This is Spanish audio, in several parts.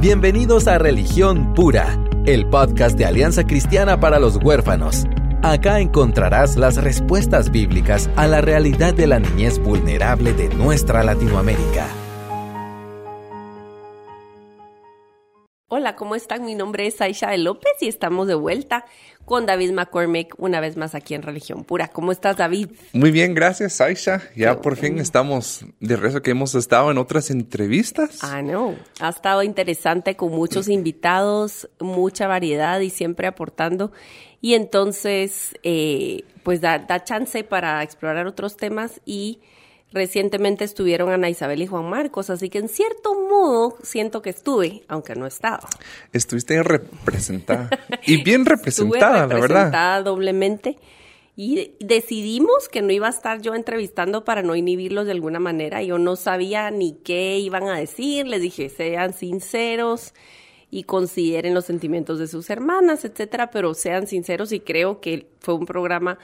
Bienvenidos a Religión Pura, el podcast de Alianza Cristiana para los Huérfanos. Acá encontrarás las respuestas bíblicas a la realidad de la niñez vulnerable de nuestra Latinoamérica. Hola, ¿cómo están? Mi nombre es Aisha de López y estamos de vuelta con David McCormick una vez más aquí en Religión Pura. ¿Cómo estás, David? Muy bien, gracias, Aisha. Ya por fin estamos de regreso que hemos estado en otras entrevistas. Ah, no. Ha estado interesante con muchos invitados, mucha variedad y siempre aportando. Y entonces, eh, pues da, da chance para explorar otros temas y Recientemente estuvieron Ana Isabel y Juan Marcos, así que en cierto modo siento que estuve, aunque no estaba. Estuviste representada y bien representada, la verdad. Representada doblemente. Y decidimos que no iba a estar yo entrevistando para no inhibirlos de alguna manera. Yo no sabía ni qué iban a decir. Les dije, sean sinceros y consideren los sentimientos de sus hermanas, etcétera, pero sean sinceros y creo que fue un programa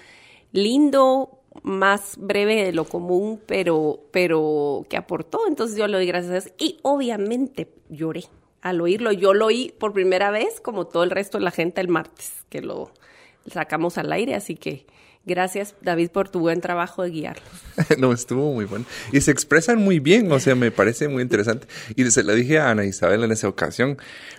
lindo, más breve de lo común, pero, pero que aportó. Entonces yo le doy gracias y obviamente lloré al oírlo. Yo lo oí por primera vez, como todo el resto de la gente, el martes, que lo sacamos al aire, así que Gracias, David, por tu buen trabajo de guiarlos. no, estuvo muy bueno. Y se expresan muy bien, o sea, me parece muy interesante. Y se lo dije a Ana Isabel en esa ocasión,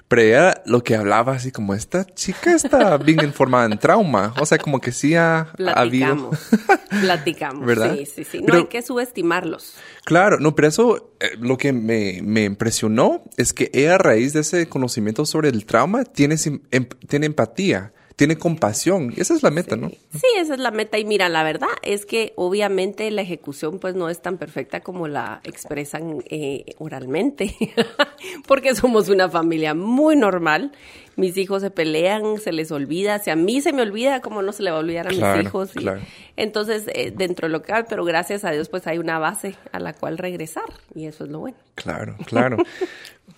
pero ella lo que hablaba así como, esta chica está bien informada en trauma. O sea, como que sí ha, Platicamos. Platicamos. ¿verdad? Sí, sí, sí. No hay que subestimarlos. Claro, no, pero eso eh, lo que me, me, impresionó es que ella a raíz de ese conocimiento sobre el trauma tiene, em, tiene empatía tiene compasión. Esa es la meta, ¿no? Sí, esa es la meta. Y mira, la verdad es que obviamente la ejecución pues no es tan perfecta como la expresan eh, oralmente, porque somos una familia muy normal. Mis hijos se pelean, se les olvida. Si a mí se me olvida, ¿cómo no se le va a olvidar a mis hijos? Entonces, eh, dentro de lo que hay, pero gracias a Dios, pues hay una base a la cual regresar. Y eso es lo bueno. Claro, claro.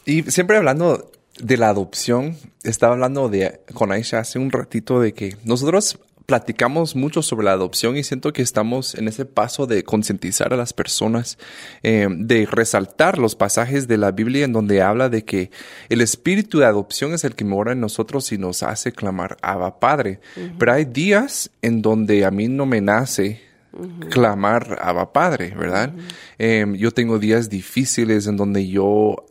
y siempre hablando de la adopción, estaba hablando de, con Aisha hace un ratito de que nosotros platicamos mucho sobre la adopción y siento que estamos en ese paso de concientizar a las personas, eh, de resaltar los pasajes de la Biblia en donde habla de que el espíritu de adopción es el que mora en nosotros y nos hace clamar Abba Padre. Pero hay días en donde a mí no me nace clamar Abba Padre, ¿verdad? Em, yo tengo días difíciles en donde yo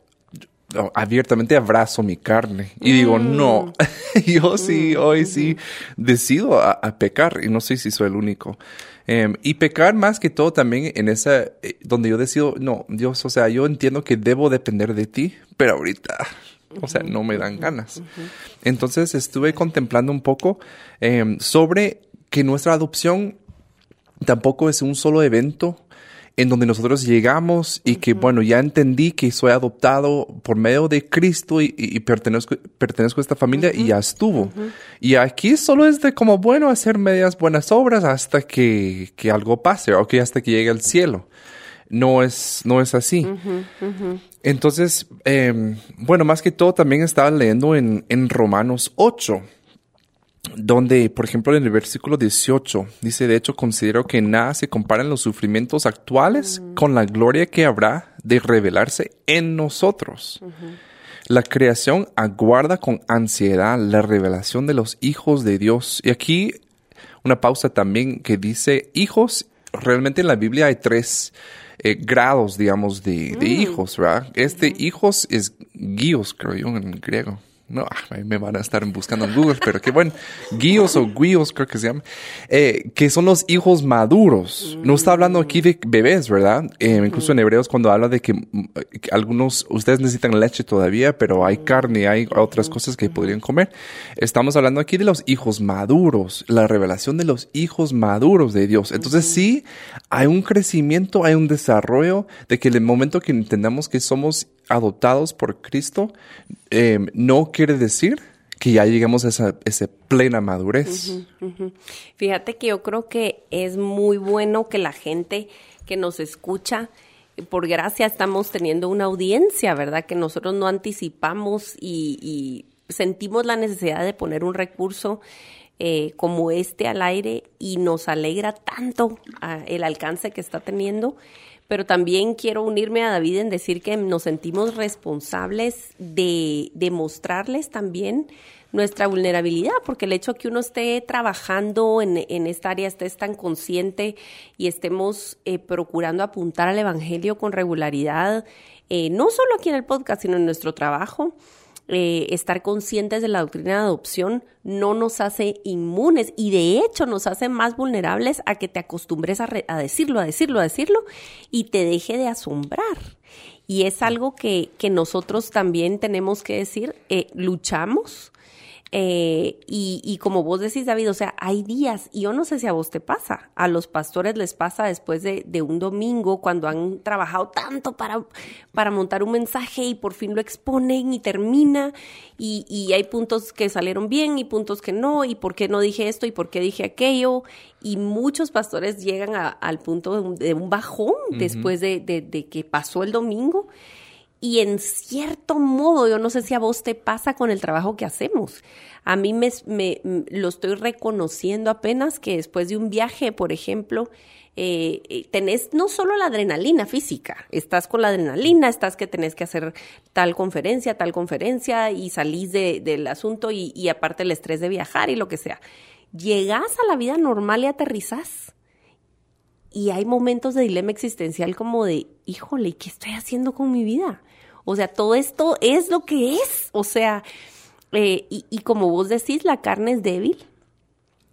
abiertamente abrazo mi carne y digo, mm. no, yo sí, mm, hoy sí decido a, pecar y no sé si soy el único. Em, y pecar más que todo también en esa, eh, donde yo decido, no, Dios, o sea, yo entiendo que debo depender de ti, pero ahorita, o sea, no me dan ganas. Entonces estuve contemplando un poco em, sobre que nuestra adopción tampoco es un solo evento en donde nosotros llegamos y que, bueno, ya entendí que soy adoptado por medio de Cristo y, pertenezco, pertenezco a esta familia y ya estuvo. Y aquí solo es de como, bueno, hacer medias buenas obras hasta que, que algo pase o que hasta que llegue al cielo. No es, no es así. Entonces, em, bueno, más que todo también estaba leyendo en, en Romanos 8 donde, por ejemplo, en el versículo 18 dice, de hecho, considero que nada se compara en los sufrimientos actuales con la gloria que habrá de revelarse en nosotros. La creación aguarda con ansiedad la revelación de los hijos de Dios. Y aquí una pausa también que dice hijos. Realmente en la Biblia hay tres eh, grados, digamos, de, mm. hijos, ¿verdad? Este hijos es guios, creo yo, en griego no, me van a estar buscando en Google, pero qué bueno, guíos o guíos creo que se llama, eh, que son los hijos maduros. No está hablando aquí de bebés, ¿verdad? Eh, incluso en Hebreos cuando habla de que, mm, algunos, ustedes necesitan leche todavía, pero hay carne, hay otras cosas que podrían comer. Estamos hablando aquí de los hijos maduros, la revelación de los hijos maduros de Dios. Entonces sí, hay un crecimiento, hay un desarrollo de que en el momento que entendamos que somos adoptados por Cristo, em, no quiere decir que ya lleguemos a esa, plena madurez. Fíjate que yo creo que es muy bueno que la gente que nos escucha, por gracia estamos teniendo una audiencia, ¿verdad? Que nosotros no anticipamos y, sentimos la necesidad de poner un recurso eh, como este al aire y nos alegra tanto ah, el alcance que está teniendo pero también quiero unirme a David en decir que nos sentimos responsables de, de mostrarles también nuestra vulnerabilidad, porque el hecho de que uno esté trabajando en, en esta área, esté tan consciente y estemos eh, procurando apuntar al Evangelio con regularidad, eh, no solo aquí en el podcast, sino en nuestro trabajo, eh, estar conscientes de la doctrina de adopción no nos hace inmunes y de hecho nos hace más vulnerables a que te acostumbres a, a decirlo, a decirlo, a decirlo y te deje de asombrar. Y es algo que, que nosotros también tenemos que decir, eh, luchamos, eh, y, y, como vos decís, David, o sea, hay días, y yo no sé si a vos te pasa, a los pastores les pasa después de, de un domingo, cuando han trabajado tanto para, para, montar un mensaje y por fin lo exponen y termina, y, y, hay puntos que salieron bien y puntos que no, y por qué no dije esto y por qué dije aquello, y muchos pastores llegan a, al punto de un, de un bajón uh -huh. después de, de, de que pasó el domingo. Y en cierto modo, yo no sé si a vos te pasa con el trabajo que hacemos. A mí me, me lo estoy reconociendo apenas que después de un viaje, por ejemplo, eh, tenés no solo la adrenalina física, estás con la adrenalina, estás que tenés que hacer tal conferencia, tal conferencia y salís de, del asunto y, y aparte el estrés de viajar y lo que sea. Llegás a la vida normal y aterrizás y hay momentos de dilema existencial como de, híjole, ¿qué estoy haciendo con mi vida? O sea, todo esto es lo que es. O sea, eh, y, como vos decís, la carne es débil.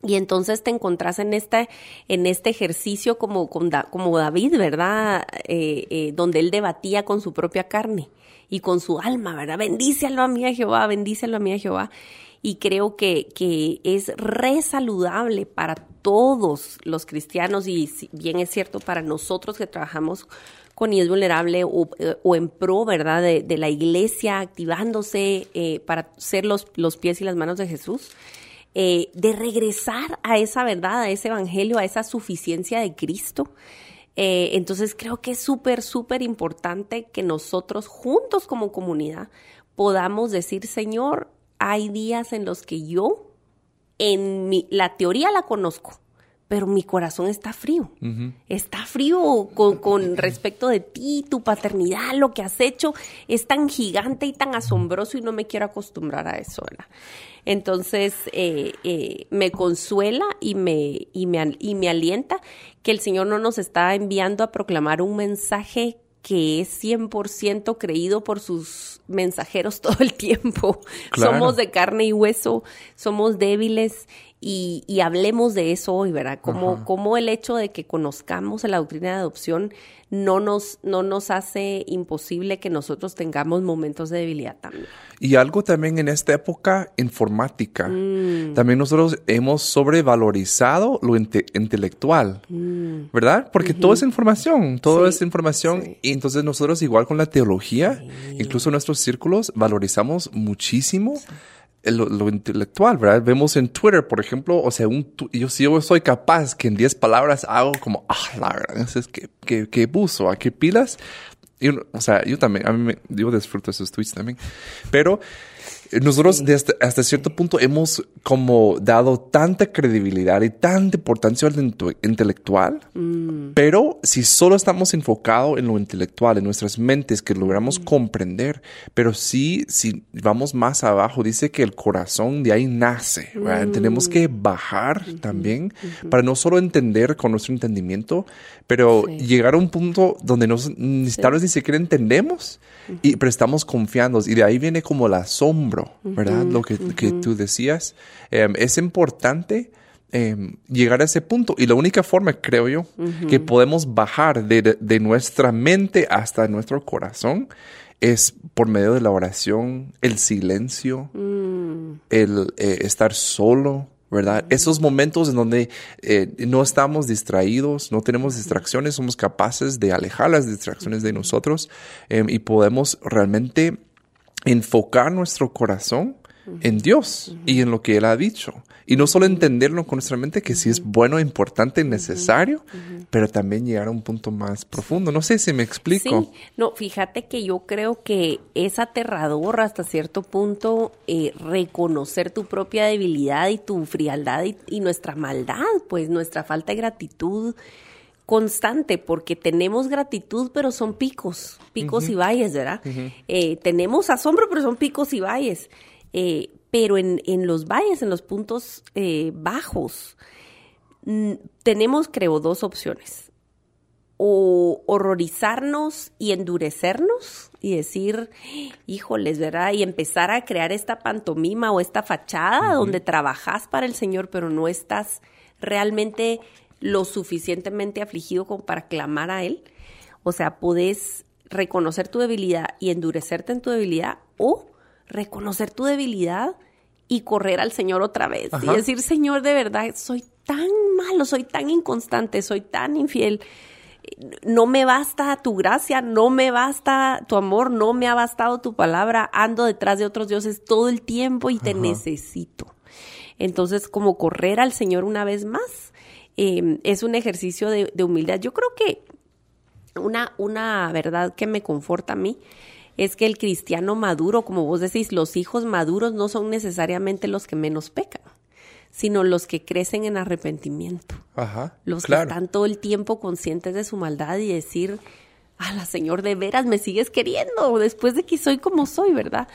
Y entonces te encontrás en este, en este ejercicio como, como David, ¿verdad? Eh, eh, donde él debatía con su propia carne y con su alma, ¿verdad? Bendice alma mía Jehová, bendice alma mía Jehová. Y creo que, que es re saludable para todos los cristianos y bien es cierto para nosotros que trabajamos con niñez vulnerable o, o, en pro, ¿verdad?, de, la iglesia activándose eh, para ser los, los, pies y las manos de Jesús, eh, de regresar a esa verdad, a ese evangelio, a esa suficiencia de Cristo. Eh, entonces creo que es súper, súper importante que nosotros juntos como comunidad podamos decir, Señor, hay días en los que yo, en mi, la teoría la conozco, pero mi corazón está frío. Uh -huh. Está frío con, con, respecto de ti, tu paternidad, lo que has hecho es tan gigante y tan asombroso y no me quiero acostumbrar a eso, ¿verdad? Entonces, eh, eh, me consuela y me, y, me, y me alienta que el Señor no nos está enviando a proclamar un mensaje que es 100% creído por sus mensajeros todo el tiempo. Claro. Somos de carne y hueso, somos débiles y, y hablemos de eso hoy, ¿verdad? Como, como el hecho de que conozcamos la doctrina de adopción no nos, no nos hace imposible que nosotros tengamos momentos de debilidad también. Y algo también en esta época informática. Mm. También nosotros hemos sobrevalorizado lo inte intelectual, mm. ¿verdad? Porque uh -huh. todo es información, todo sí, es información. Sí. Y entonces nosotros igual con la teología, sí. incluso nuestros círculos, valorizamos muchísimo. Lo, lo, intelectual, ¿verdad? Vemos en Twitter, por ejemplo, o sea, un, yo, si yo soy capaz que en 10 palabras hago como, ah, la verdad, es que, que, que buzo, ¿a qué pilas? Y, o sea, yo también, a mí me, yo disfruto esos tweets también, pero nosotros desde, hasta cierto punto hemos como dado tanta credibilidad y tanta importancia al intelectual, mm. pero si solo estamos enfocados en lo intelectual, en nuestras mentes, que logramos mm. comprender, pero sí, si vamos más abajo, dice que el corazón de ahí nace, mm. tenemos que bajar -hmm. también -hmm. para no solo entender con nuestro entendimiento, pero sí. llegar a un punto donde nos, sí. tal vez ni siquiera entendemos, y, pero estamos confiando, y de ahí viene como el asombro ¿verdad? Uh -huh, Lo que, uh -huh. que, tú decías. Eh, es importante eh, llegar a ese punto. Y la única forma, creo yo, uh -huh. que podemos bajar de, de, nuestra mente hasta nuestro corazón es por medio de la oración, el silencio, mm. el eh, estar solo, ¿verdad? Esos momentos en donde eh, no estamos distraídos, no tenemos distracciones, somos capaces de alejar las distracciones de nosotros eh, y podemos realmente enfocar nuestro corazón en Dios uh -huh. y en lo que Él ha dicho. Y no solo entenderlo con nuestra mente, que sí es bueno, importante y necesario, pero también llegar a un punto más profundo. No sé si me explico. Sí, no, fíjate que yo creo que es aterrador hasta cierto punto eh, reconocer tu propia debilidad y tu frialdad y, y nuestra maldad, pues nuestra falta de gratitud constante porque tenemos gratitud, pero son picos, picos y valles, ¿verdad? Eh, tenemos asombro, pero son picos y valles. Eh, pero en, en, los valles, en los puntos eh, bajos, tenemos, creo, dos opciones. O horrorizarnos y endurecernos y decir, híjoles, ¿verdad? Y empezar a crear esta pantomima o esta fachada donde trabajas para el Señor, pero no estás realmente lo suficientemente afligido como para clamar a Él. O sea, podés reconocer tu debilidad y endurecerte en tu debilidad o reconocer tu debilidad y correr al Señor otra vez y decir, Señor, de verdad, soy tan malo, soy tan inconstante, soy tan infiel. No me basta tu gracia, no me basta tu amor, no me ha bastado tu palabra, ando detrás de otros dioses todo el tiempo y te necesito. Entonces, como correr al Señor una vez más Em, es un ejercicio de, humildad. Yo creo que una, una verdad que me conforta a mí es que el cristiano maduro, como vos decís, los hijos maduros no son necesariamente los que menos pecan, sino los que crecen en arrepentimiento. Ajá, los que están todo el tiempo conscientes de su maldad y decir, la Señor, de veras me sigues queriendo después de que soy como soy, ¿verdad?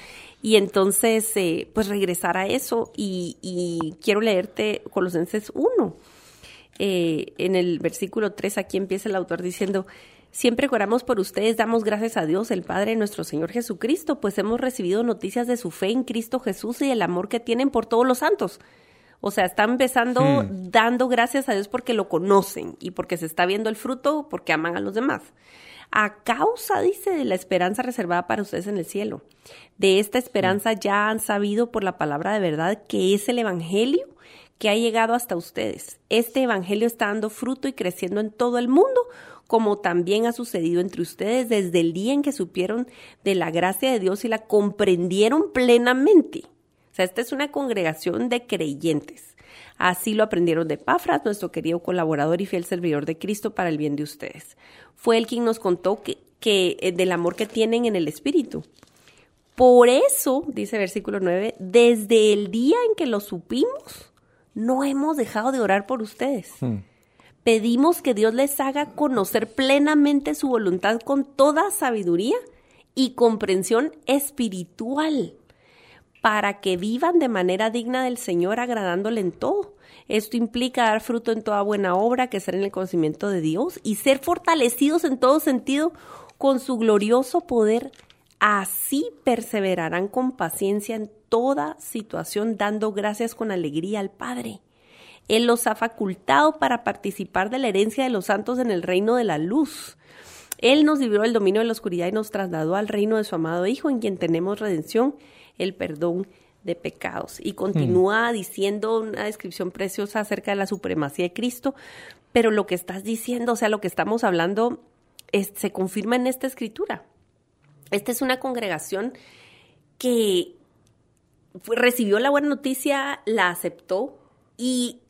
Y entonces, eh, pues regresar a eso y, y quiero leerte Colosenses 1 eh, en el versículo 3 aquí empieza el autor diciendo, Siempre oramos por ustedes, damos gracias a Dios, el Padre nuestro Señor Jesucristo, pues hemos recibido noticias de su fe en Cristo Jesús y el amor que tienen por todos los santos. O sea, están empezando hmm. dando gracias a Dios porque lo conocen y porque se está viendo el fruto, porque aman a los demás. A causa, dice, de la esperanza reservada para ustedes en el cielo. De esta esperanza ya han sabido por la palabra de verdad que es el Evangelio que ha llegado hasta ustedes. Este Evangelio está dando fruto y creciendo en todo el mundo, como también ha sucedido entre ustedes desde el día en que supieron de la gracia de Dios y la comprendieron plenamente. O sea, esta es una congregación de creyentes. Así lo aprendieron de Pafras, nuestro querido colaborador y fiel servidor de Cristo para el bien de ustedes. Fue él quien nos contó que, eh, del amor que tienen en el Espíritu. Por eso, dice versículo 9, desde el día en que lo supimos, no hemos dejado de orar por ustedes. Hmm. Pedimos que Dios les haga conocer plenamente su voluntad con toda sabiduría y comprensión espiritual, para que vivan de manera digna del Señor, agradándole en todo. Esto implica dar fruto en toda buena obra, que ser en el conocimiento de Dios y ser fortalecidos en todo sentido con su glorioso poder. Así perseverarán con paciencia en toda situación dando gracias con alegría al Padre. Él los ha facultado para participar de la herencia de los santos en el reino de la luz. Él nos libró del dominio de la oscuridad y nos trasladó al reino de su amado Hijo, en quien tenemos redención, el perdón de pecados. Y continúa diciendo una descripción preciosa acerca de la supremacía de Cristo, pero lo que estás diciendo, o sea, lo que estamos hablando, se confirma en esta escritura. Esta es una congregación que recibió la buena noticia, la aceptó y,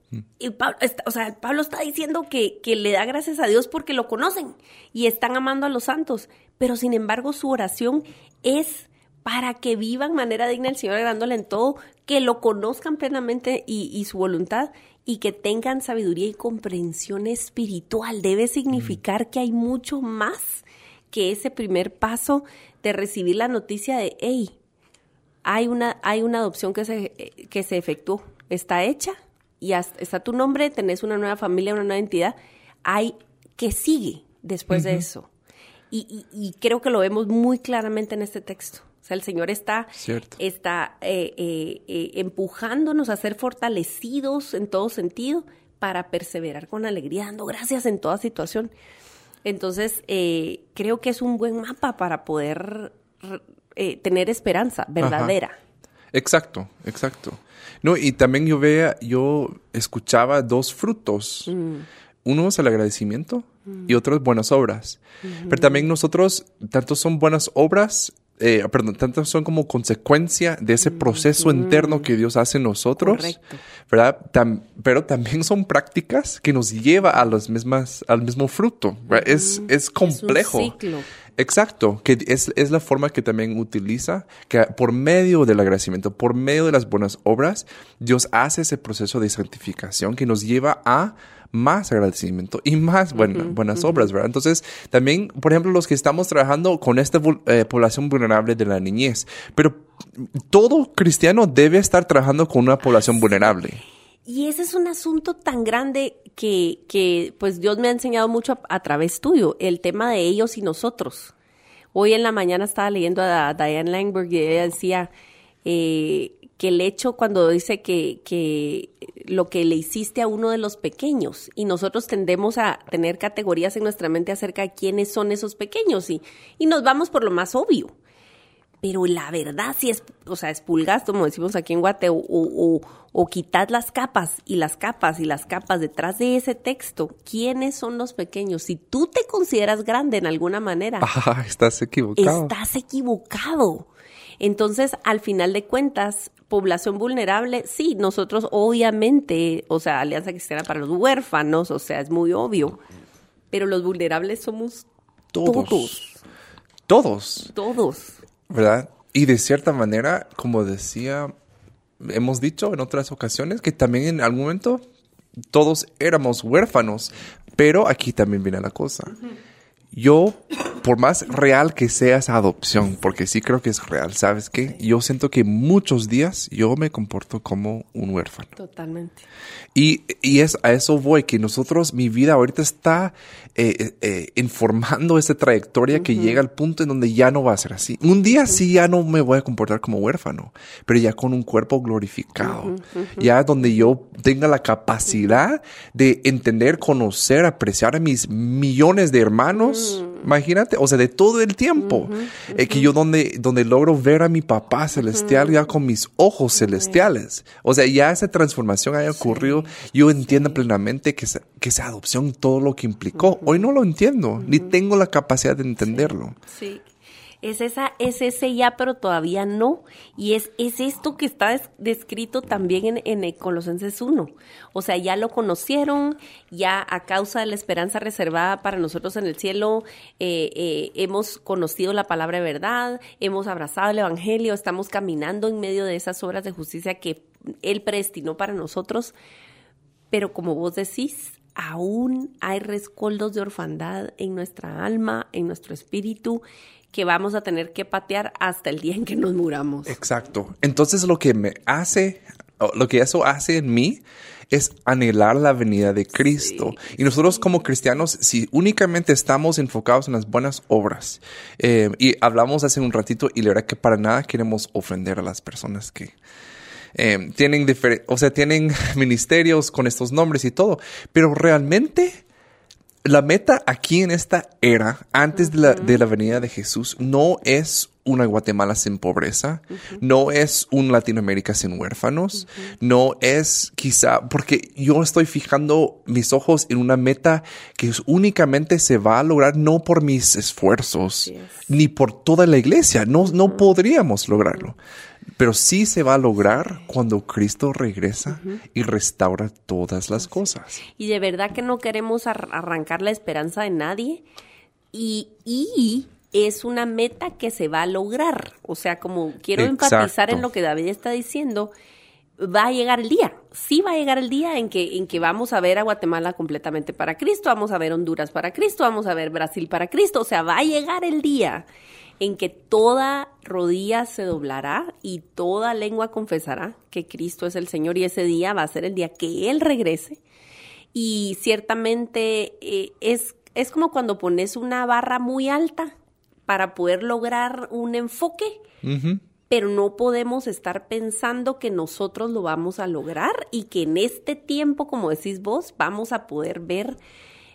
Pablo, o sea, Pablo está diciendo que, que le da gracias a Dios porque lo conocen y están amando a los santos, pero sin embargo su oración es para que vivan manera digna el Señor agrándole en todo, que lo conozcan plenamente y, y, su voluntad y que tengan sabiduría y comprensión espiritual. Debe significar que hay mucho más que ese primer paso de recibir la noticia de, hey, hay una, hay una adopción que se, que se efectuó, está hecha y está tu nombre, tenés una nueva familia, una nueva entidad. Hay que sigue después de eso. Y, creo que lo vemos muy claramente en este texto. O sea, el Señor está, está eh, eh, eh, empujándonos a ser fortalecidos en todo sentido para perseverar con alegría, dando gracias en toda situación. Entonces, creo que es un buen mapa para poder eh, tener esperanza verdadera. Exacto, exacto. No, y también yo veía, yo escuchaba dos frutos. Mm. Uno es el agradecimiento y otro es buenas obras. Pero también nosotros, tanto son buenas obras, eh, perdón, tanto son como consecuencia de ese proceso interno que Dios hace en nosotros, ¿verdad? pero también son prácticas que nos lleva a las mismas, al mismo fruto. Es, es complejo. Es un ciclo. Exacto, que es, es, la forma que también utiliza, que por medio del agradecimiento, por medio de las buenas obras, Dios hace ese proceso de santificación que nos lleva a más agradecimiento y más buenas obras, ¿verdad? Entonces, también, por ejemplo, los que estamos trabajando con esta eh, población vulnerable de la niñez, pero todo cristiano debe estar trabajando con una población vulnerable. Y ese es un asunto tan grande que, que pues Dios me ha enseñado mucho a, través tuyo, el tema de ellos y nosotros. Hoy en la mañana estaba leyendo a Diane Langberg y ella decía eh, que el hecho cuando dice que, que lo que le hiciste a uno de los pequeños y nosotros tendemos a tener categorías en nuestra mente acerca de quiénes son esos pequeños y, y nos vamos por lo más obvio pero la verdad si es, o sea, expulgas, como decimos aquí en Guate, o, o, o, quitas las capas y las capas y las capas detrás de ese texto, ¿quiénes son los pequeños? Si tú te consideras grande en alguna manera, ah, estás equivocado. Estás equivocado. Entonces, al final de cuentas, población vulnerable, sí, nosotros obviamente, o sea, Alianza Cristiana para los huérfanos, o sea, es muy obvio, pero los vulnerables somos todos. Todos. Todos. ¿Verdad? Y de cierta manera, como decía, hemos dicho en otras ocasiones, que también en algún momento todos éramos huérfanos, pero aquí también viene la cosa. Yo, por más real que sea esa adopción, porque sí creo que es real, ¿sabes qué? Yo siento que muchos días yo me comporto como un huérfano. Totalmente. Y, y es, a eso voy, que nosotros, mi vida ahorita está eh, eh, eh, informando esa trayectoria que llega al punto en donde ya no va a ser así. Un día sí ya no me voy a comportar como huérfano, pero ya con un cuerpo glorificado, ya donde yo tenga la capacidad de entender, conocer, apreciar a mis millones de hermanos, mm. Imagínate, o sea, de todo el tiempo, que yo donde, donde logro ver a mi papá celestial ya con mis ojos celestiales, o sea, ya esa transformación haya ocurrido yo entiendo plenamente que, que esa adopción, todo lo que implicó, hoy no lo entiendo, ni tengo la capacidad de entenderlo. Sí. Es, esa, es ese ya, pero todavía no. Y es, es esto que está descrito también en, en Colosenses 1. O sea, ya lo conocieron, ya a causa de la esperanza reservada para nosotros en el cielo, eh, eh, hemos conocido la palabra de verdad, hemos abrazado el Evangelio, estamos caminando en medio de esas obras de justicia que Él predestinó para nosotros pero como vos decís, aún hay rescoldos de orfandad en nuestra alma, en nuestro espíritu, que vamos a tener que patear hasta el día en que nos muramos. Exacto. Entonces lo que me hace, lo que eso hace en mí es anhelar la venida de Cristo. y nosotros como cristianos, si únicamente estamos enfocados en las buenas obras, eh, y hablamos hace un ratito y la verdad que para nada queremos ofender a las personas que, eh, tienen, o sea, tienen ministerios con estos nombres y todo, pero realmente la meta aquí en esta era, antes de la, de la venida de Jesús, no es una Guatemala sin pobreza, no es un Latinoamérica sin huérfanos, no es quizá, porque yo estoy fijando mis ojos en una meta que únicamente se va a lograr no por mis esfuerzos, ni por toda la iglesia, no, no podríamos lograrlo. Pero sí se va a lograr cuando Cristo regresa y restaura todas las cosas. Y de verdad que no queremos arrancar la esperanza de nadie. Y, y es una meta que se va a lograr. O sea, como quiero enfatizar en lo que David está diciendo, va a llegar el día. Sí va a llegar el día en que, en que vamos a ver a Guatemala completamente para Cristo, vamos a ver Honduras para Cristo, vamos a ver Brasil para Cristo. O sea, va a llegar el día en que toda rodilla se doblará y toda lengua confesará que Cristo es el Señor y ese día va a ser el día que Él regrese. Y ciertamente eh, es, es como cuando pones una barra muy alta para poder lograr un enfoque, pero no podemos estar pensando que nosotros lo vamos a lograr y que en este tiempo, como decís vos, vamos a poder ver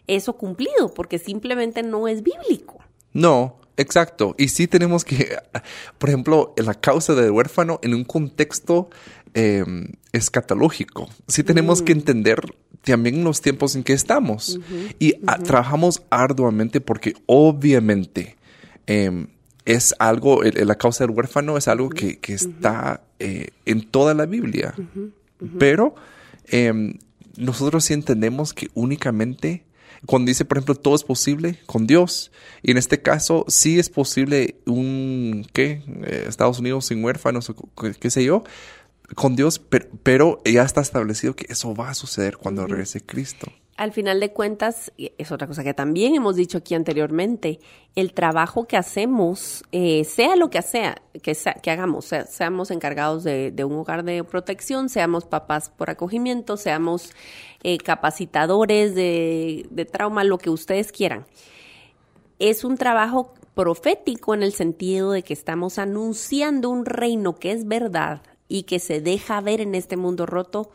eso cumplido, porque simplemente no es bíblico. No, Exacto. Y sí tenemos que, por ejemplo, la causa del huérfano en un contexto em, escatológico. Sí tenemos que mm. entender también los tiempos en que estamos. y trabajamos arduamente porque obviamente em, es algo, la causa del huérfano es algo que, está eh, en toda la Biblia. Pero em, nosotros sí entendemos que únicamente cuando dice, por ejemplo, todo es posible con Dios. Y en este caso, sí es posible un, ¿qué? Eh, Estados Unidos sin huérfanos, o qué sé yo, con Dios, pero, ya está establecido que eso va a suceder cuando regrese Cristo. Al final de cuentas, es otra cosa que también hemos dicho aquí anteriormente, el trabajo que hacemos, eh, sea lo que sea, que, que hagamos, seamos encargados de, un hogar de protección, seamos papás por acogimiento, seamos eh, capacitadores de, de trauma, lo que ustedes quieran. Es un trabajo profético en el sentido de que estamos anunciando un reino que es verdad y que se deja ver en este mundo roto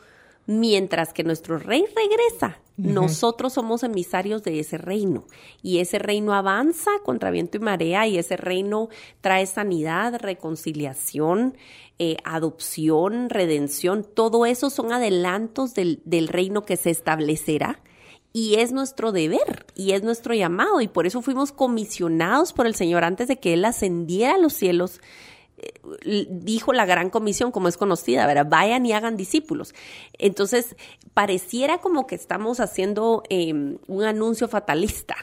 mientras que nuestro rey regresa. Nosotros somos emisarios de ese reino y ese reino avanza contra viento y marea y ese reino trae sanidad, reconciliación, eh, adopción, redención. Todo eso son adelantos del, del reino que se establecerá y es nuestro deber y es nuestro llamado y por eso fuimos comisionados por el Señor antes de que Él ascendiera a los cielos dijo la gran comisión, como es conocida, ¿verdad? Vayan y hagan discípulos. Entonces, pareciera como que estamos haciendo em, un anuncio fatalista.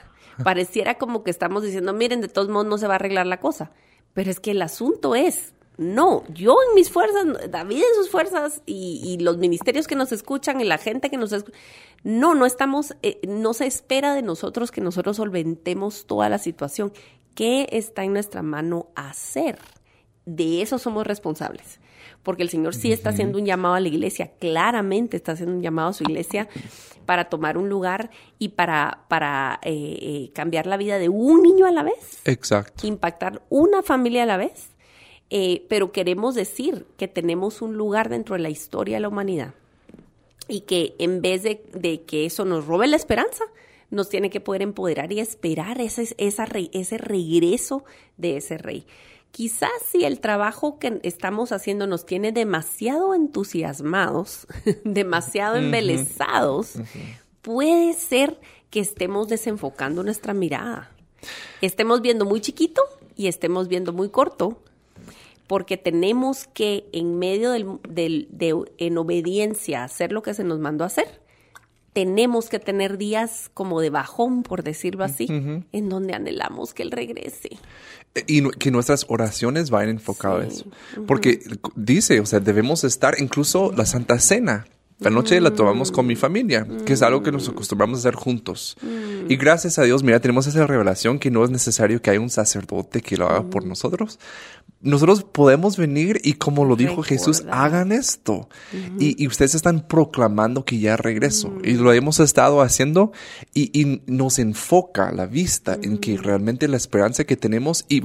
Pareciera como que estamos diciendo, miren, de todos modos no se va a arreglar la cosa. Pero es que el asunto es, no, yo en mis fuerzas, David en sus fuerzas y, los ministerios que nos escuchan y la gente que nos escucha, no, no estamos, eh, no se espera de nosotros que nosotros solventemos toda la situación. ¿Qué está en nuestra mano hacer? De eso somos responsables. Porque el Señor sí está haciendo un llamado a la iglesia, claramente está haciendo un llamado a su iglesia para tomar un lugar y para, para eh, eh, cambiar la vida de un niño a la vez. Exacto. Impactar una familia a la vez. Eh, pero queremos decir que tenemos un lugar dentro de la historia de la humanidad y que en vez de, que eso nos robe la esperanza, nos tiene que poder empoderar y esperar ese, esa, ese regreso de ese rey. Quizás si el trabajo que estamos haciendo nos tiene demasiado entusiasmados, demasiado embelesados, puede ser que estemos desenfocando nuestra mirada. Estemos viendo muy chiquito y estemos viendo muy corto, porque tenemos que, en medio del, de, en obediencia, hacer lo que se nos mandó a hacer tenemos que tener días como de bajón, por decirlo así, en donde anhelamos que Él regrese. Y que nuestras oraciones vayan enfocadas. Porque dice, o sea, debemos estar incluso la Santa Cena. La noche la tomamos con mi familia, que es algo que nos acostumbramos a hacer juntos. Y gracias a Dios, mira, tenemos esa revelación que no es necesario que haya un sacerdote que lo haga por nosotros, nosotros podemos venir y como lo dijo Jesús, hagan esto. y, ustedes están proclamando que ya regreso. Y lo hemos estado haciendo y, nos enfoca la vista en que realmente la esperanza que tenemos y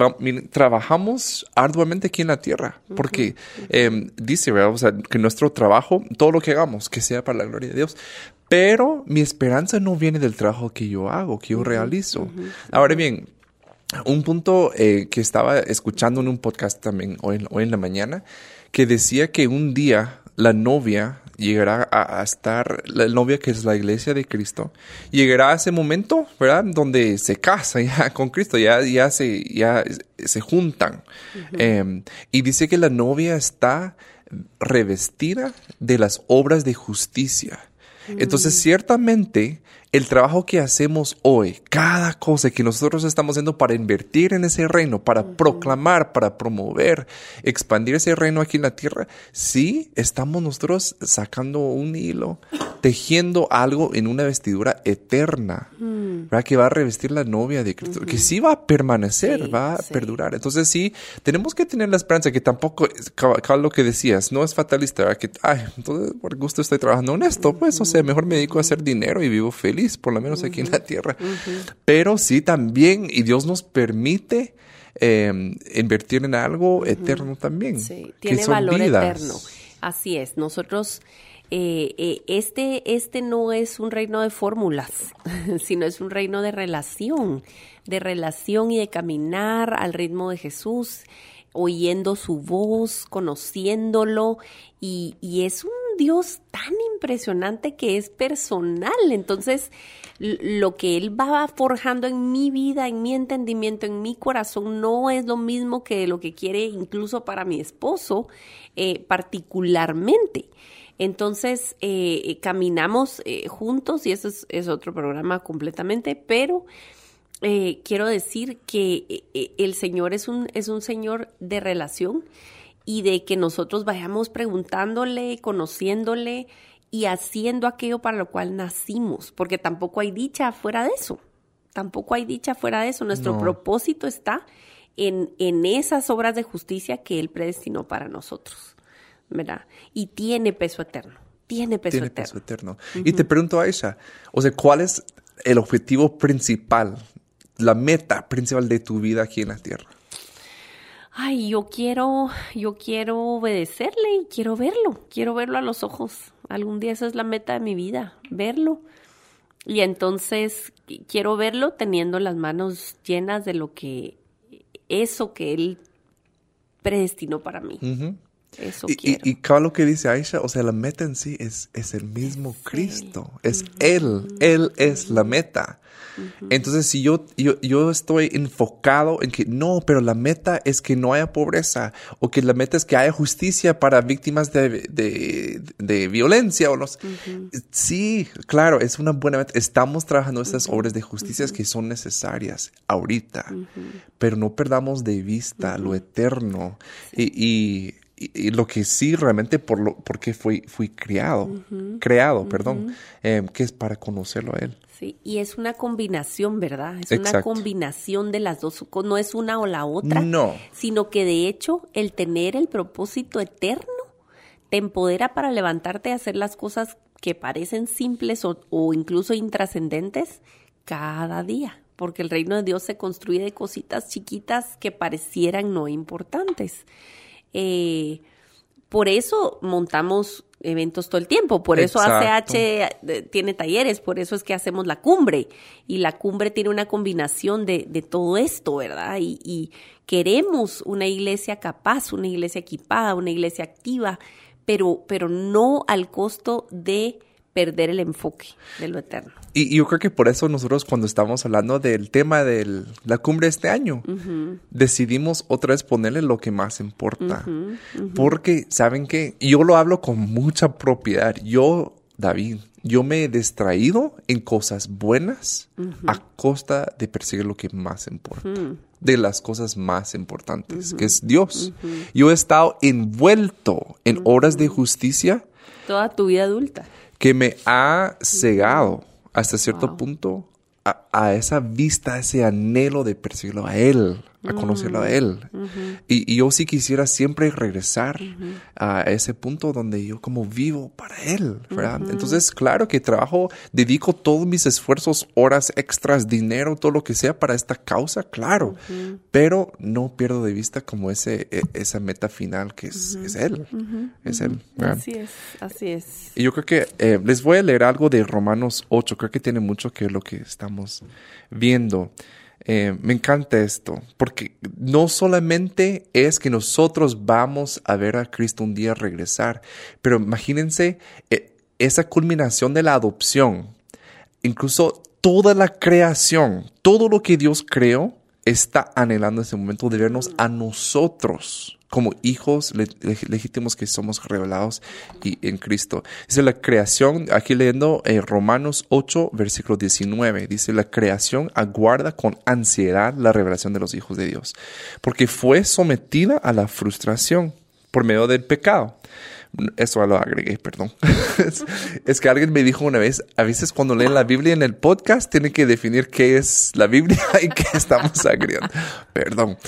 trabajamos arduamente aquí en la tierra. Porque em, dice, ¿verdad? que nuestro trabajo, todo lo que hagamos, que sea para la gloria de Dios. Pero mi esperanza no viene del trabajo que yo hago, que yo realizo. Ahora bien, un punto eh, que estaba escuchando en un podcast también hoy, hoy, en la mañana, que decía que un día la novia llegará a, estar, la novia que es la iglesia de Cristo, llegará a ese momento, ¿verdad? Donde se casa ya con Cristo, ya, ya, se, ya se juntan. Em, y dice que la novia está revestida de las obras de justicia. Entonces, mm. ciertamente, el trabajo que hacemos hoy, cada cosa que nosotros estamos haciendo para invertir en ese reino, para proclamar, para promover, expandir ese reino aquí en la tierra, sí estamos nosotros sacando un hilo, tejiendo algo en una vestidura eterna. ¿verdad? Que va a revestir la novia de Cristo, que sí va a permanecer, va a perdurar. Entonces sí, tenemos que tener la esperanza que tampoco, lo que decías, no es fatalista, ¿verdad? que, ay, entonces por gusto estoy trabajando en esto, pues, o sea, mejor me dedico a hacer dinero y vivo feliz por lo menos aquí en la tierra. Pero sí también, y Dios nos permite em, invertir en algo eterno también. Sí, tiene valor eterno. Así es. Nosotros, eh, eh, este, este no es un reino de fórmulas, sino es un reino de relación, de relación y de caminar al ritmo de Jesús oyendo su voz, conociéndolo, y, y, es un Dios tan impresionante que es personal. Entonces, lo que Él va forjando en mi vida, en mi entendimiento, en mi corazón, no es lo mismo que lo que quiere incluso para mi esposo eh, particularmente. Entonces, eh, caminamos eh, juntos y eso es, es, otro programa completamente, pero quiero decir que el Señor es un, es un Señor de relación y de que nosotros vayamos preguntándole, conociéndole y haciendo aquello para lo cual nacimos, porque tampoco hay dicha fuera de eso. Tampoco hay dicha fuera de eso. Nuestro propósito está en, en esas obras de justicia que Él predestinó para nosotros, ¿verdad? Y tiene peso eterno. Tiene peso tiene eterno. Peso eterno. Y te pregunto, Aisha, o sea, ¿cuál es el objetivo principal, la meta principal de tu vida aquí en la tierra? Ay, yo quiero, yo quiero obedecerle y quiero verlo, quiero verlo a los ojos. Algún día esa es la meta de mi vida, verlo. Y entonces quiero verlo teniendo las manos llenas de lo que, eso que él predestinó para mí. Eso y, quiero. Y, y lo que dice Aisha, o sea, la meta en sí es, es el mismo Cristo, es Él, Él es la meta. Entonces, si yo, yo, yo, estoy enfocado en que no, pero la meta es que no haya pobreza o que la meta es que haya justicia para víctimas de, de, de violencia o los... Sí, claro, es una buena meta. Estamos trabajando estas obras de justicia que son necesarias ahorita, pero no perdamos de vista lo eterno y, y lo que sí realmente por lo porque fui fui criado creado perdón eh, que es para conocerlo a él Sí, y es una combinación, ¿verdad? Es una combinación de las dos, no es una o la otra, no. sino que de hecho el tener el propósito eterno te empodera para levantarte a hacer las cosas que parecen simples o, o incluso intrascendentes cada día, porque el reino de Dios se construye de cositas chiquitas que parecieran no importantes. Eh, por eso montamos eventos todo el tiempo, por eso ACH tiene talleres, por eso es que hacemos la cumbre y la cumbre tiene una combinación de, de todo esto, ¿verdad? Y, y, queremos una iglesia capaz, una iglesia equipada, una iglesia activa, pero, pero no al costo de perder el enfoque de lo eterno. Y, yo creo que por eso nosotros cuando estamos hablando del tema de la cumbre este año, decidimos otra vez ponerle lo que más importa. Porque, ¿saben qué? Yo lo hablo con mucha propiedad. Yo, David, yo me he distraído en cosas buenas a costa de perseguir lo que más importa. De las cosas más importantes, que es Dios. Yo he estado envuelto en horas de justicia. Toda tu vida adulta que me ha cegado hasta cierto punto a, esa vista, a ese anhelo de perseguirlo a Él, a conocerlo a mm, Él. y, yo sí quisiera siempre regresar a ese punto donde yo como vivo para Él, ¿verdad? Entonces, claro que trabajo, dedico todos mis esfuerzos, horas extras, dinero, todo lo que sea para esta causa, claro, pero no pierdo de vista como ese, e, esa meta final que es, es Él, es Él. Así es, así es. Y yo creo que eh, les voy a leer algo de Romanos 8, creo que tiene mucho que ver lo que estamos viendo. Eh, me encanta esto, porque no solamente es que nosotros vamos a ver a Cristo un día regresar, pero imagínense eh, esa culminación de la adopción, incluso toda la creación, todo lo que Dios creó, está anhelando ese momento de vernos a nosotros como hijos legítimos que somos revelados y en Cristo. Dice la creación, aquí leyendo eh, Romanos 8, versículo 19, dice la creación aguarda con ansiedad la revelación de los hijos de Dios, porque fue sometida a la frustración por medio del pecado. Eso lo agregué, perdón. es, que alguien me dijo una vez, a veces cuando leen la Biblia en el podcast, tienen que definir qué es la Biblia y qué estamos agregando. Perdón.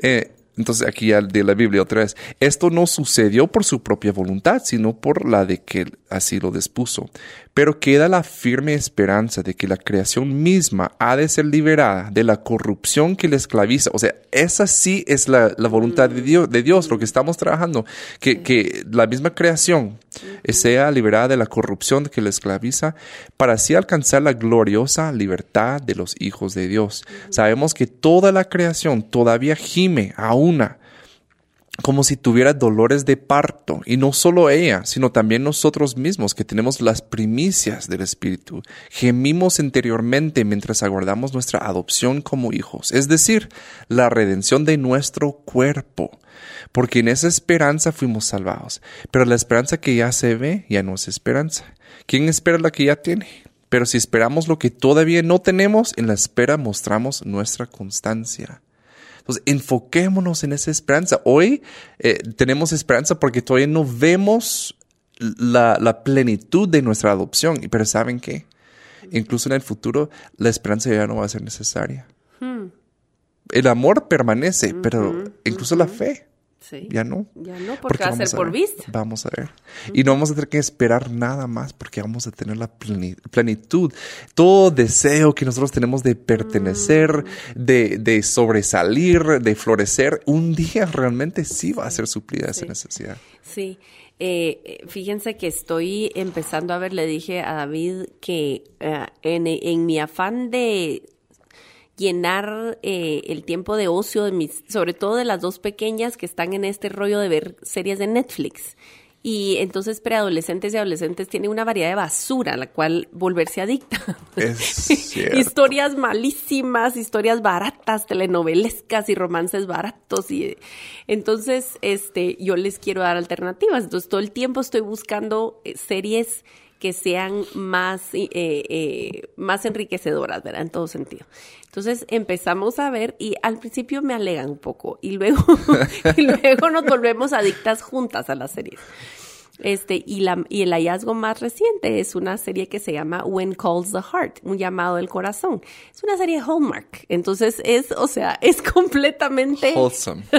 Eh, entonces aquí de la Biblia otra vez. Esto no sucedió por su propia voluntad, sino por la de que así lo dispuso. Pero queda la firme esperanza de que la creación misma ha de ser liberada de la corrupción que le esclaviza. O sea, esa sí es la, voluntad de Dios, de Dios, lo que estamos trabajando. Que, que la misma creación sea liberada de la corrupción que le esclaviza para así alcanzar la gloriosa libertad de los hijos de Dios. Sabemos que toda la creación todavía gime a una como si tuviera dolores de parto, y no solo ella, sino también nosotros mismos que tenemos las primicias del Espíritu. Gemimos interiormente mientras aguardamos nuestra adopción como hijos, es decir, la redención de nuestro cuerpo, porque en esa esperanza fuimos salvados. Pero la esperanza que ya se ve ya no es esperanza. ¿Quién espera la que ya tiene? Pero si esperamos lo que todavía no tenemos, en la espera mostramos nuestra constancia. Entonces, enfoquémonos en esa esperanza. Hoy eh, tenemos esperanza porque todavía no vemos la, la plenitud de nuestra adopción. Pero ¿saben qué? Incluso en el futuro, la esperanza ya no va a ser necesaria. Hmm. El amor permanece, pero incluso la fe. Sí. Ya no. Ya no, porque, va a ser por vista. Vamos a ver. Y no vamos a tener que esperar nada más porque vamos a tener la pleni- plenitud. Todo deseo que nosotros tenemos de pertenecer, Mm. de, de sobresalir, de florecer, un día realmente sí va a ser suplida esa necesidad. Sí, eh, eh, fíjense que estoy empezando a ver, le dije a David que eh, en, en mi afán de llenar eh, el tiempo de ocio de mis, sobre todo de las dos pequeñas que están en este rollo de ver series de Netflix. Y entonces preadolescentes y adolescentes tienen una variedad de basura a la cual volverse adicta. Es cierto. historias malísimas, historias baratas, telenovelescas y romances baratos. Y entonces, este, yo les quiero dar alternativas. Entonces, todo el tiempo estoy buscando eh, series que sean más, eh, eh, más enriquecedoras, ¿verdad? En todo sentido. Entonces empezamos a ver y al principio me alegan un poco y luego, y luego nos volvemos adictas juntas a las series. Este, y, la, y el hallazgo más reciente es una serie que se llama When Calls the Heart, un llamado del corazón. Es una serie Hallmark. Entonces es, o sea, es completamente... Wholesome.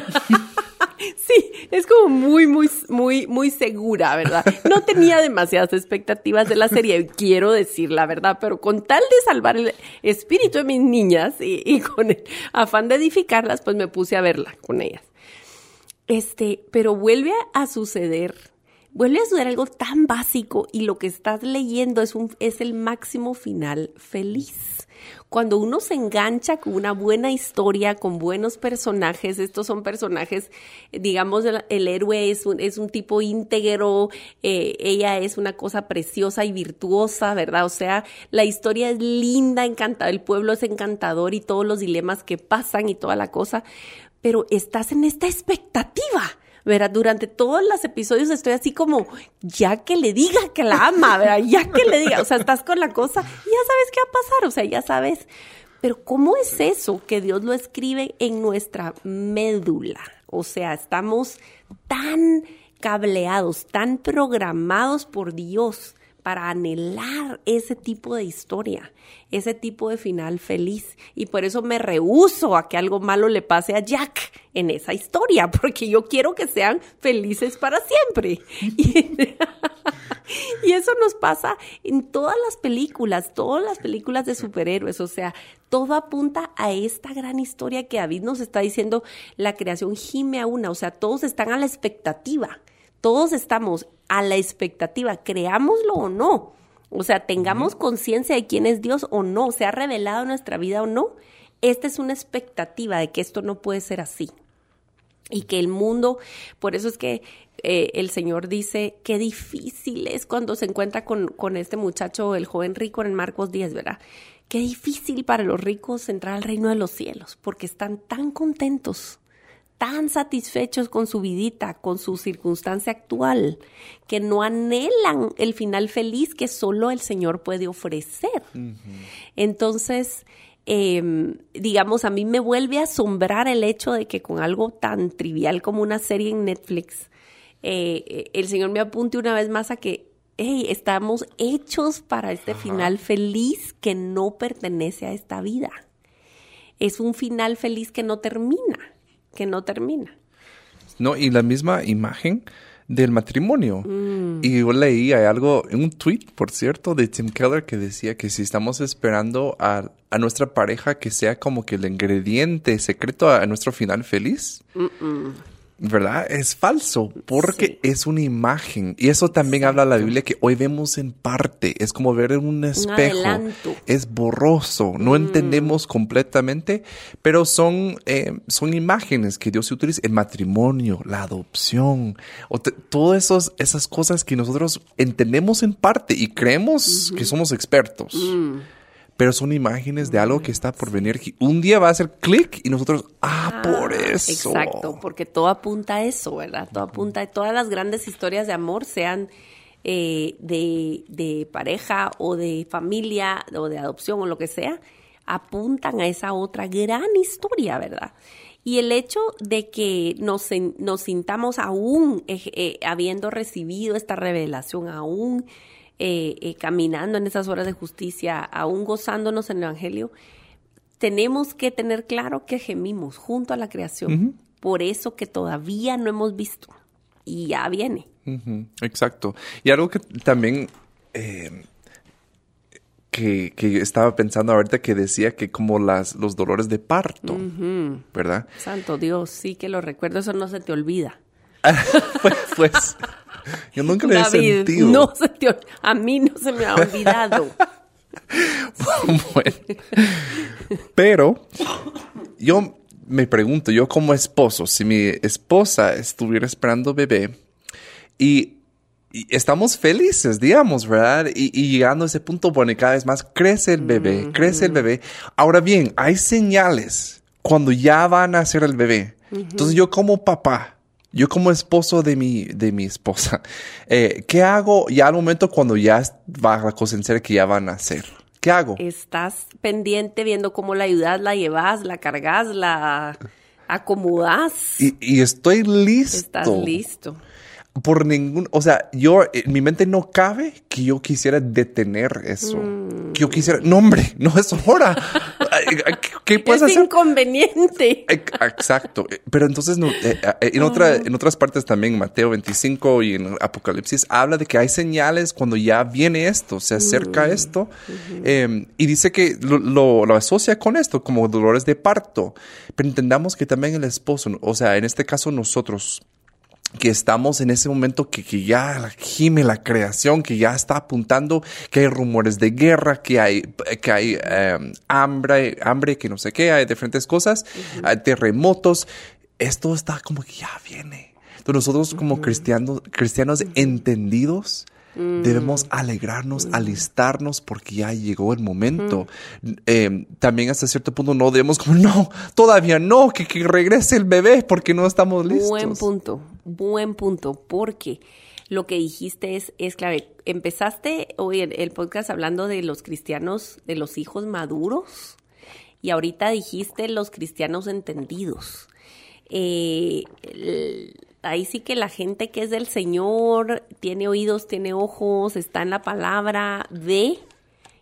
Sí, es como muy, muy, muy, muy segura, ¿verdad? No tenía demasiadas expectativas de la serie, quiero decir la verdad, pero con tal de salvar el espíritu de mis niñas y, y con el afán de edificarlas, pues me puse a verla con ellas. Este, pero vuelve a suceder, vuelve a suceder algo tan básico y lo que estás leyendo es, un, es el máximo final feliz. Cuando uno se engancha con una buena historia, con buenos personajes, estos son personajes, digamos, el, héroe es un, es un tipo íntegro, eh, ella es una cosa preciosa y virtuosa, ¿verdad? O sea, la historia es linda, encantadora, el pueblo es encantador y todos los dilemas que pasan y toda la cosa, pero estás en esta expectativa. Durante todos los episodios estoy así como, ya que le diga que la ama. Ya que le diga, o sea, estás con la cosa, ya sabes qué va a pasar, o sea, ya sabes. Pero ¿cómo es eso que Dios lo escribe en nuestra médula? O sea, estamos tan cableados, tan programados por Dios para anhelar ese tipo de historia, ese tipo de final feliz. Y por eso me rehúso a que algo malo le pase a Jack en esa historia, porque yo quiero que sean felices para siempre. Y, y eso nos pasa en todas las películas, todas las películas de superhéroes, o sea, todo apunta a esta gran historia que David nos está diciendo, la creación gime a una, o sea, todos están a la expectativa. Todos estamos a la expectativa, creámoslo o no. O sea, tengamos conciencia de quién es Dios o no, se ha revelado en nuestra vida o no. Esta es una expectativa de que esto no puede ser así. Y que el mundo, por eso es que eh, el Señor dice, qué difícil es cuando se encuentra con, con este muchacho, el joven rico en Marcos 10, ¿verdad? Qué difícil para los ricos entrar al reino de los cielos, porque están tan contentos, tan satisfechos con su vidita, con su circunstancia actual, que no anhelan el final feliz que solo el Señor puede ofrecer. Entonces, eh, digamos, a mí me vuelve a asombrar el hecho de que con algo tan trivial como una serie en Netflix, eh, el Señor me apunte una vez más a que hey, estamos hechos para este Ajá. final feliz que no pertenece a esta vida. Es un final feliz que no termina, que no termina. No, y la misma imagen del matrimonio. Mm. Y yo leí hay algo, un tweet, por cierto, de Tim Keller que decía que si estamos esperando a, a nuestra pareja que sea como que el ingrediente secreto a, a nuestro final feliz, mm -mm. ¿Verdad? Es falso, porque sí. es una imagen. Y eso también Exacto. habla la Biblia que hoy vemos en parte. Es como ver en un espejo. Un es borroso, no mm. entendemos completamente, pero son, eh, son imágenes que Dios utiliza. El matrimonio, la adopción, o todas esas cosas que nosotros entendemos en parte y creemos uh -huh. que somos expertos. Mm. Pero son imágenes de algo que está por venir. Un día va a hacer clic y nosotros, ah, ah, por eso. Exacto, porque todo apunta a eso, ¿verdad? Todo apunta a todas las grandes historias de amor, sean eh, de, de pareja o de familia o de adopción o lo que sea, apuntan a esa otra gran historia, ¿verdad? Y el hecho de que nos, nos sintamos aún eh, habiendo recibido esta revelación, aún caminando en esas horas de justicia, aún gozándonos en el Evangelio, tenemos que tener claro que gemimos junto a la creación por eso que todavía no hemos visto y ya viene. Exacto. Y algo que también eh, que, estaba pensando ahorita que decía que como las, los dolores de parto, ¿verdad? Santo Dios, sí que lo recuerdo, eso no se te olvida. pues, pues, yo nunca lo he sentido. No se te, a mí no se me ha olvidado. bueno, pero yo me pregunto, yo como esposo, si mi esposa estuviera esperando bebé y, estamos felices, digamos, ¿verdad? Y, llegando a ese punto, bueno, y cada vez más crece el bebé, crece el bebé. Ahora bien, hay señales cuando ya van a nacer el bebé. Entonces yo como papá, yo como esposo de mi, de mi esposa, eh, ¿qué hago ya al momento cuando ya va a la que ya va a nacer? ¿Qué hago? Estás pendiente viendo cómo la ayudas, la llevas, la cargas, la acomodas. Y, y estoy listo. Estás listo por ningún, o sea, yo, en mi mente no cabe que yo quisiera detener eso. Que yo quisiera, no hombre, no es hora. ¿Qué puedes es hacer? inconveniente. Exacto. Pero entonces, no, eh, eh, en, otra, en otras partes también, Mateo 25 y en Apocalipsis, habla de que hay señales cuando ya viene esto, se acerca esto. Em, y dice que lo, lo asocia con esto, como dolores de parto. Pero entendamos que también el esposo, o sea, en este caso nosotros, que estamos en ese momento que, que, ya gime la creación, que ya está apuntando que hay rumores de guerra, que hay, que hay em, hambre, hambre, que no sé qué, hay diferentes cosas, hay terremotos. Esto está como que ya viene. Entonces nosotros como cristianos, cristianos entendidos, Debemos mm. alegrarnos, alistarnos porque ya llegó el momento. Em, también hasta cierto punto no debemos como, no, todavía no, que, que regrese el bebé porque no estamos listos. Buen punto, buen punto, porque lo que dijiste es, es clave. Empezaste hoy el, el podcast hablando de los cristianos, de los hijos maduros, y ahorita dijiste los cristianos entendidos. Eh, ahí sí que la gente que es del Señor tiene oídos, tiene ojos, está en la palabra, ve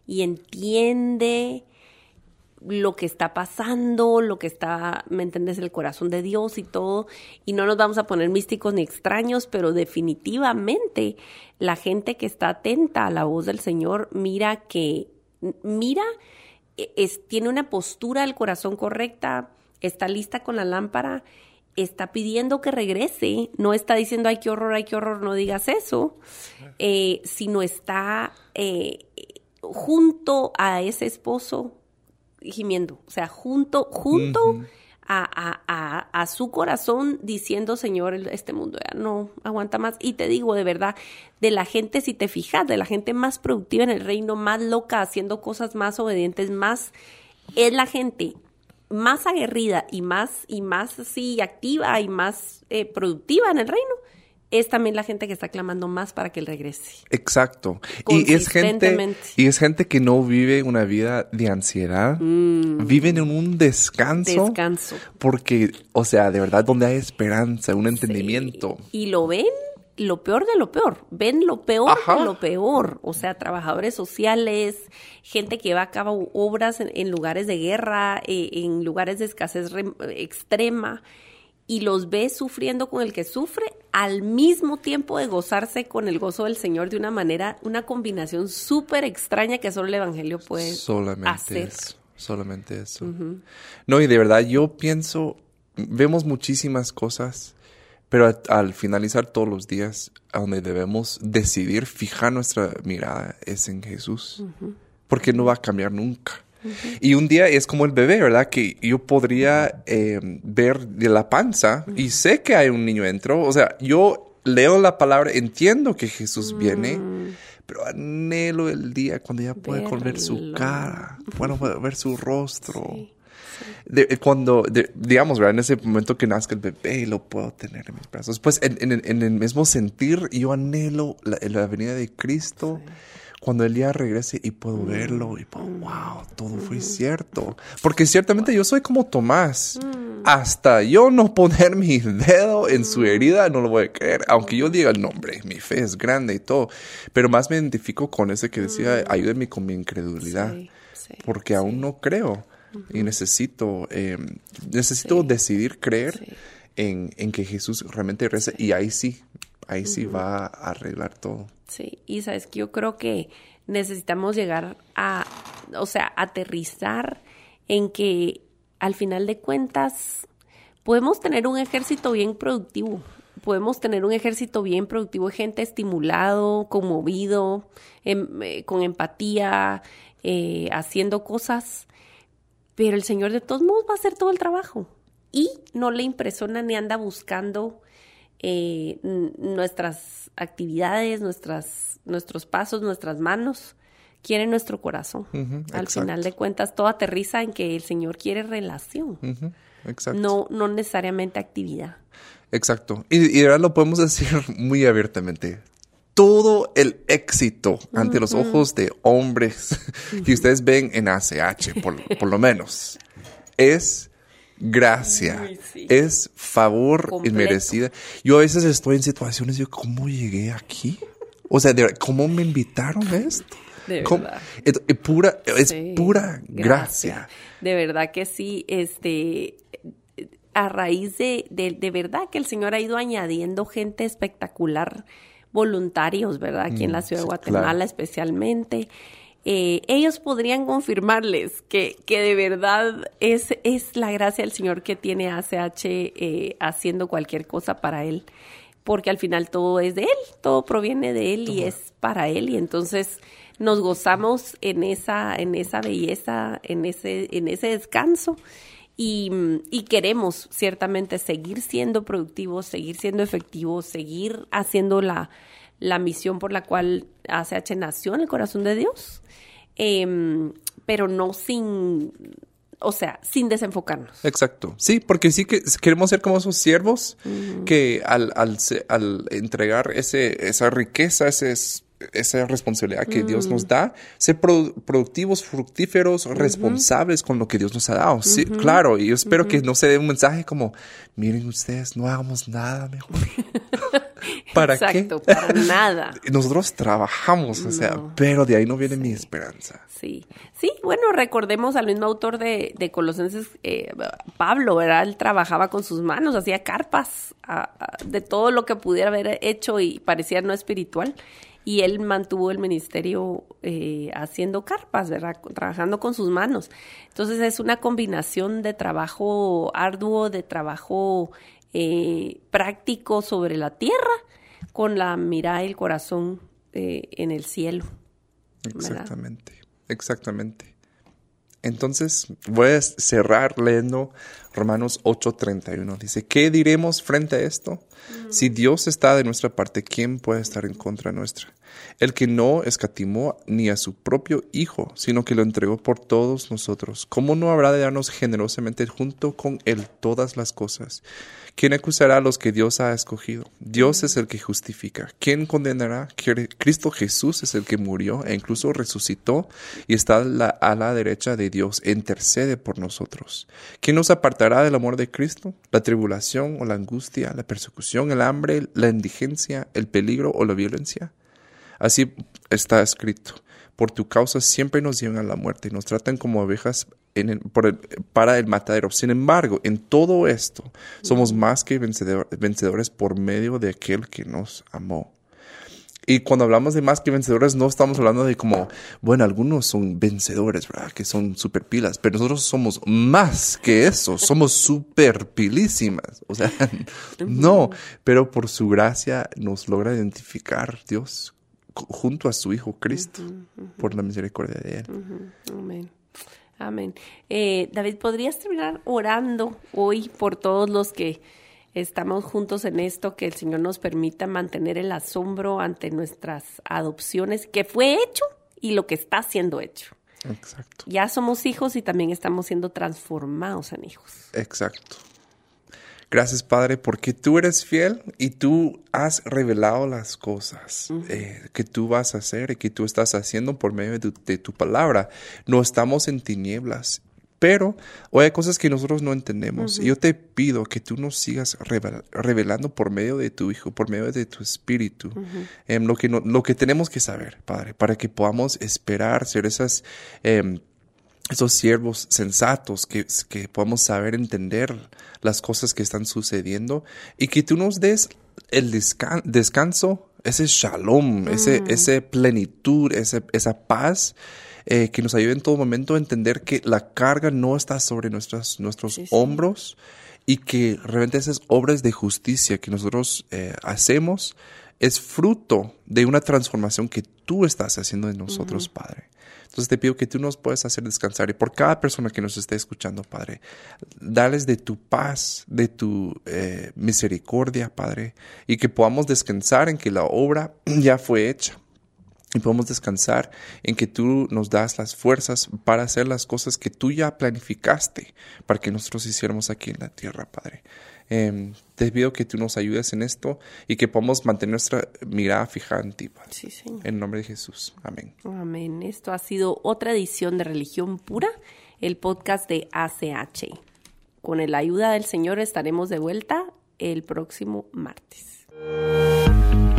y entiende lo que está pasando, lo que está, ¿me entiendes?, el corazón de Dios y todo. Y no nos vamos a poner místicos ni extraños, pero definitivamente la gente que está atenta a la voz del Señor mira que, mira, e, es, tiene una postura del corazón correcta, está lista con la lámpara está pidiendo que regrese, no está diciendo, ay, qué horror, ay, qué horror, no digas eso, eh, sino está eh, junto a ese esposo gimiendo, o sea, junto, junto a, a, a, su corazón diciendo, Señor, este mundo ya no aguanta más. Y te digo, de verdad, de la gente, si te fijas, de la gente más productiva en el reino, más loca, haciendo cosas más obedientes, más es la gente más aguerrida y más, y más así activa y más eh, productiva en el reino, es también la gente que está clamando más para que él regrese. Exacto. Y es gente, y es gente que no vive una vida de ansiedad, mm. viven en un descanso. Descanso. Porque, o sea, de verdad, donde hay esperanza, un entendimiento. Y lo ven lo peor de lo peor, ven lo peor de lo peor, o sea, trabajadores sociales, gente que va a cabo obras en, lugares de guerra, eh, en lugares de escasez extrema, y los ve sufriendo con el que sufre, al mismo tiempo de gozarse con el gozo del Señor de una manera, una combinación súper extraña que solo el Evangelio puede solamente hacer. Eso, solamente eso. No, y de verdad yo pienso, vemos muchísimas cosas pero al finalizar todos los días, a donde debemos decidir fijar nuestra mirada es en Jesús, porque no va a cambiar nunca. Y un día es como el bebé, ¿verdad? Que yo podría eh, ver de la panza y sé que hay un niño dentro. O sea, yo leo la palabra, entiendo que Jesús viene, mm. pero anhelo el día cuando ya pueda ver su cara, bueno, ver su rostro. Eh, cuando, digamos, en ese momento que nazca el bebé, lo puedo tener en mis brazos. Pues en, el mismo sentir, yo anhelo la, venida de Cristo. Cuando el día regrese y puedo mm. verlo y puedo, wow, todo fue mm. cierto. Porque ciertamente yo soy como Tomás. Mm. hasta yo no poner mi dedo en su herida, no lo voy a creer. Aunque yo diga el nombre, mi fe es grande y todo. Pero más me identifico con ese que decía, ayúdeme con mi incredulidad. Sí, sí, porque aún no creo. Y necesito, eh, necesito decidir creer Sí. en, en que Jesús realmente reza. Y ahí sí, ahí sí va a arreglar todo. Sí, y sabes que yo creo que necesitamos llegar a, o sea, aterrizar en que al final de cuentas podemos tener un ejército bien productivo, podemos tener un ejército bien productivo, gente estimulado, conmovido, em- eh, con empatía, eh, haciendo cosas, pero el Señor de todos modos va a hacer todo el trabajo y no le impresiona ni anda buscando eh, nuestras actividades, nuestras, nuestros pasos, nuestras manos. Quiere nuestro corazón. Al exacto. final de cuentas, todo aterriza en que el Señor quiere relación, Exacto. no, no necesariamente actividad. Exacto. Y, y ahora lo podemos decir muy abiertamente. Todo el éxito ante los ojos de hombres que ustedes ven en ACH, por, por lo menos, es gracia, sí. es favor Completo. inmerecida. Yo a veces estoy en situaciones, yo, ¿cómo llegué aquí? O sea, ¿cómo me invitaron a esto? De verdad. Es, es pura, es Sí, pura gracia. De verdad que sí, este, a raíz de, de, de verdad que el Señor ha ido añadiendo gente espectacular, voluntarios, ¿verdad? Aquí en la ciudad Mm, sí, de Guatemala claro. especialmente. Eh, ellos podrían confirmarles que, que de verdad es, es la gracia del Señor que tiene ACH eh, haciendo cualquier cosa para Él. Porque al final todo es de Él, todo proviene de Él y es para Él. Y entonces nos gozamos en esa, en esa belleza, en ese, en ese descanso. Y, y queremos ciertamente seguir siendo productivos, seguir siendo efectivos, seguir haciendo la, la misión por la cual ACH nació en el corazón de Dios, Em, pero no sin, o sea, sin desenfocarnos. Exacto. Sí, porque sí que queremos ser como esos siervos que al, al, al entregar ese, esa riqueza, ese, esa responsabilidad que Dios nos da, ser produ- productivos, fructíferos, responsables con lo que Dios nos ha dado. Sí, claro. Y yo espero que no se dé un mensaje como, miren ustedes, no hagamos nada mejor. ¿Para Exacto, qué? para nada. Nosotros trabajamos, o sea, pero de ahí no viene mi esperanza. Sí, sí, bueno, recordemos al mismo autor de, de Colosenses, eh, Pablo, ¿verdad? Él trabajaba con sus manos, hacía carpas a- a- de todo lo que pudiera haber hecho y parecía no espiritual. Y él mantuvo el ministerio eh, haciendo carpas, ¿verdad? Trabajando con sus manos. Entonces es una combinación de trabajo arduo, de trabajo eh, práctico sobre la tierra, con la mirada y el corazón eh, en el cielo. Exactamente, exactamente. Entonces voy a cerrar leyendo Romanos 8:31. Dice, ¿qué diremos frente a esto? Si Dios está de nuestra parte, ¿quién puede estar en contra nuestra? El que no escatimó ni a su propio Hijo, sino que lo entregó por todos nosotros, ¿cómo no habrá de darnos generosamente junto con Él todas las cosas? ¿Quién acusará a los que Dios ha escogido? Dios es el que justifica. ¿Quién condenará? Cristo Jesús es el que murió e incluso resucitó y está a la, a la derecha de Dios e intercede por nosotros. ¿Quién nos apartará del amor de Cristo? ¿La tribulación o la angustia, la persecución, el hambre, la indigencia, el peligro o la violencia? Así está escrito. Por tu causa siempre nos llevan a la muerte y nos tratan como ovejas en el- para el matadero. Sin embargo, en todo esto somos más que vencedor- vencedores por medio de aquel que nos amó. Y cuando hablamos de más que vencedores, no estamos hablando de como, bueno, algunos son vencedores, ¿verdad? Que son super pilas, pero nosotros somos más que eso, somos super pilísimas. O sea, no, pero por su gracia nos logra identificar Dios junto a su Hijo Cristo, por la misericordia de Él. Amén. Amén. Eh, David, ¿podrías terminar orando hoy por todos los que estamos juntos en esto, que el Señor nos permita mantener el asombro ante nuestras adopciones, que fue hecho y lo que está siendo hecho? Exacto, Ya somos hijos y también estamos siendo transformados en hijos. exacto. Gracias, Padre, porque tú eres fiel y tú has revelado las cosas eh, que tú vas a hacer y que tú estás haciendo por medio de tu, de tu palabra. No estamos en tinieblas, Pero hoy hay cosas que nosotros no entendemos. Y yo te pido que tú nos sigas revelando por medio de tu Hijo, por medio de tu Espíritu, em, lo, que lo que tenemos que saber, Padre, para que podamos esperar ser esas... Em, esos siervos sensatos, que, que podamos saber entender las cosas que están sucediendo y que tú nos des el descanso, ese shalom, ese, mm. ese plenitud, ese, esa paz eh, que nos ayude en todo momento a entender que la carga no está sobre nuestras, nuestros hombros y que realmente esas obras de justicia que nosotros eh, hacemos es fruto de una transformación que tú estás haciendo en nosotros, Padre. Entonces te pido que tú nos puedas hacer descansar y por cada persona que nos esté escuchando, Padre, dales de tu paz, de tu eh, misericordia, Padre, y que podamos descansar en que la obra ya fue hecha. Y podemos descansar en que tú nos das las fuerzas para hacer las cosas que tú ya planificaste para que nosotros hiciéramos aquí en la tierra, Padre. Em, te pido que tú nos ayudes en esto y que podamos mantener nuestra mirada fija en ti, Padre. Sí, Señor. En nombre de Jesús. Amén. Amén. Esto ha sido otra edición de Religión Pura, el podcast de ACH. Con la ayuda del Señor estaremos de vuelta el próximo martes.